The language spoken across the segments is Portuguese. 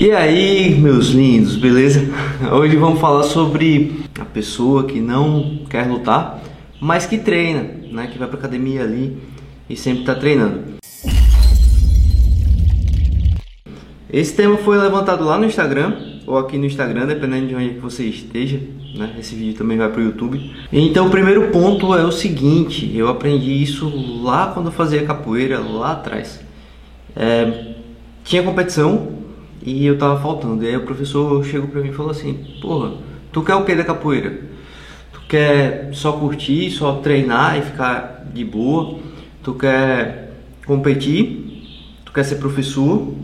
E aí, meus lindos, beleza? Hoje vamos falar sobre a pessoa que não quer lutar, mas que treina, né? Que vai pra academia ali e sempre tá treinando. Esse tema foi levantado lá no Instagram ou aqui no Instagram, dependendo de onde você esteja. Né? Esse vídeo também vai para o YouTube. Então, o primeiro ponto é o seguinte: eu aprendi isso lá quando eu fazia capoeira, lá atrás. É, tinha competição e eu tava faltando. E aí o professor chegou para mim e falou assim: Porra, tu quer o que da capoeira? Tu quer só curtir, só treinar e ficar de boa? Tu quer competir? Tu quer ser professor?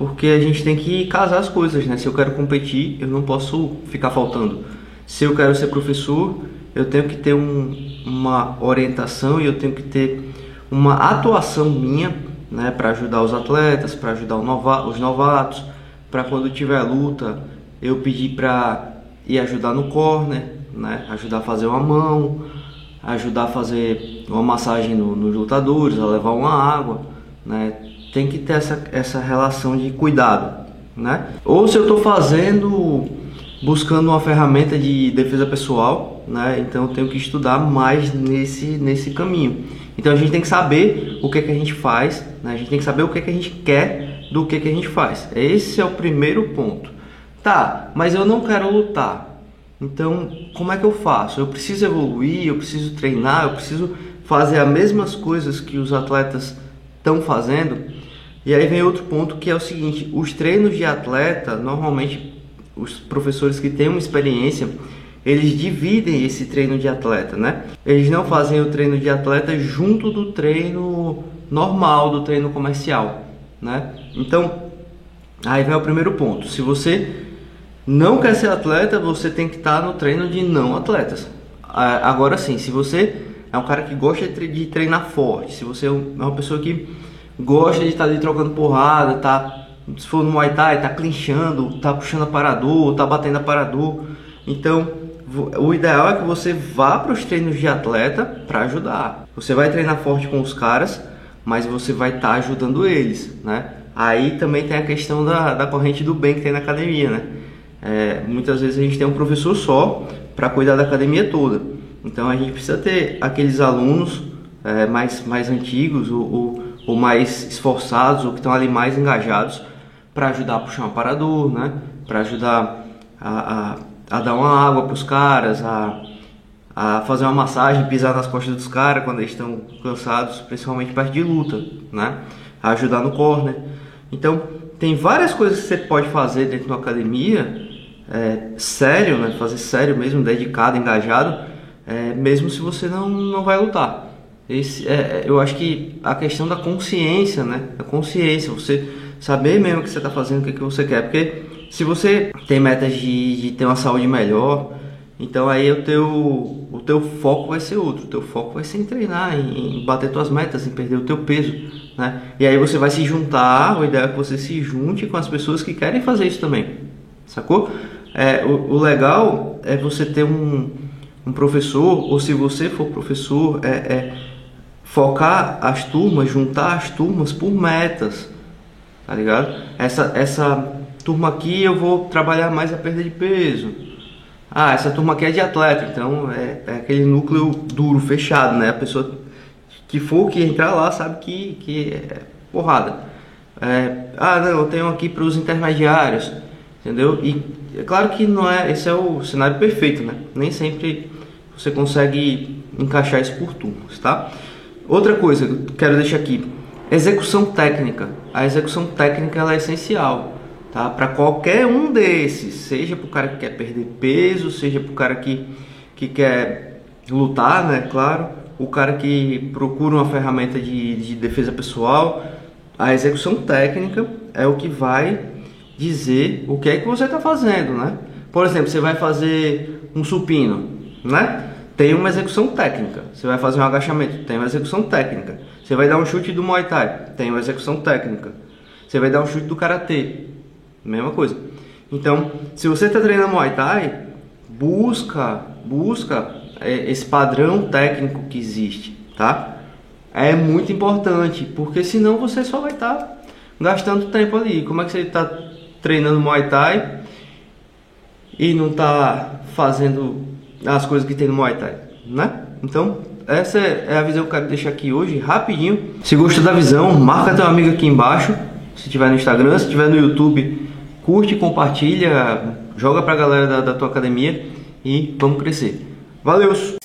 porque a gente tem que casar as coisas, né? Se eu quero competir, eu não posso ficar faltando. Se eu quero ser professor, eu tenho que ter um, uma orientação e eu tenho que ter uma atuação minha, né, para ajudar os atletas, para ajudar nova, os novatos, para quando tiver luta, eu pedir para ir ajudar no corner, né, ajudar a fazer uma mão, ajudar a fazer uma massagem no, nos lutadores, a levar uma água, né? tem que ter essa, essa relação de cuidado, né? Ou se eu estou fazendo, buscando uma ferramenta de defesa pessoal, né? Então eu tenho que estudar mais nesse, nesse caminho. Então a gente tem que saber o que, é que a gente faz, né? a gente tem que saber o que, é que a gente quer do que, é que a gente faz. Esse é o primeiro ponto. Tá, mas eu não quero lutar. Então, como é que eu faço? Eu preciso evoluir, eu preciso treinar, eu preciso fazer as mesmas coisas que os atletas estão fazendo. E aí vem outro ponto que é o seguinte: os treinos de atleta, normalmente os professores que têm uma experiência, eles dividem esse treino de atleta, né? Eles não fazem o treino de atleta junto do treino normal, do treino comercial, né? Então, aí vem o primeiro ponto. Se você não quer ser atleta, você tem que estar no treino de não atletas. Agora sim, se você é um cara que gosta de treinar forte, se você é uma pessoa que gosta de estar ali trocando porrada, tá? Se for no Muay Thai, tá clinchando, tá puxando aparador, tá batendo aparador. Então, o ideal é que você vá para os treinos de atleta para ajudar. Você vai treinar forte com os caras, mas você vai estar tá ajudando eles, né? Aí também tem a questão da, da corrente do bem que tem na academia, né? É, muitas vezes a gente tem um professor só para cuidar da academia toda. Então a gente precisa ter aqueles alunos é, mais, mais antigos ou, ou, ou, mais esforçados ou que estão ali mais engajados para ajudar a puxar um aparador, né? para ajudar a, a, a, dar uma água para os caras, a, a fazer uma massagem, pisar nas costas dos caras quando eles estão cansados, principalmente perto de luta, né? a ajudar no corner. Então tem várias coisas que você pode fazer dentro da academia, é, sério, né? fazer sério mesmo, dedicado, engajado, é, mesmo se você não, não vai lutar. Esse, é, é, eu acho que a questão da consciência, né? A consciência, você saber mesmo o que você está fazendo, o que, que você quer. Porque se você tem metas de, de ter uma saúde melhor, então aí o teu, o teu foco vai ser outro. O teu foco vai ser em treinar, em, em bater tuas metas, em perder o teu peso, né? E aí você vai se juntar, o ideal é que você se junte com as pessoas que querem fazer isso também, sacou? É, o, o legal é você ter um, um professor, ou se você for professor, é, é focar as turmas, juntar as turmas por metas, tá ligado? Essa, essa turma aqui eu vou trabalhar mais a perda de peso. Ah, essa turma aqui é de atleta, então é, é aquele núcleo duro, fechado, né? A pessoa que for que entrar lá sabe que, que é porrada. É, ah, não, eu tenho aqui para os intermediários, entendeu? E é claro que não é, esse é o cenário perfeito, né? Nem sempre você consegue encaixar isso por turmas, tá? Outra coisa que eu quero deixar aqui, execução técnica. A execução técnica ela é essencial, tá? Para qualquer um desses, seja para o cara que quer perder peso, seja para o cara que, que quer lutar, né? Claro, o cara que procura uma ferramenta de, de defesa pessoal, a execução técnica é o que vai dizer o que é que você está fazendo, né? Por exemplo, você vai fazer um supino, né? Tem uma execução técnica. Você vai fazer um agachamento, tem uma execução técnica. Você vai dar um chute do Muay Thai, tem uma execução técnica. Você vai dar um chute do Karatê, mesma coisa. Então, se você está treinando Muay Thai, busca, busca é, esse padrão técnico que existe, tá? É muito importante, porque senão você só vai estar tá gastando tempo ali. Como é que você está treinando Muay Thai e não tá fazendo as coisas que tem no Muay Thai, né? Então, essa é a visão que eu quero deixar aqui hoje, rapidinho. Se gostou da visão, marca teu amigo aqui embaixo, se tiver no Instagram, se tiver no YouTube, curte, compartilha, joga pra galera da, da tua academia e vamos crescer. Valeu!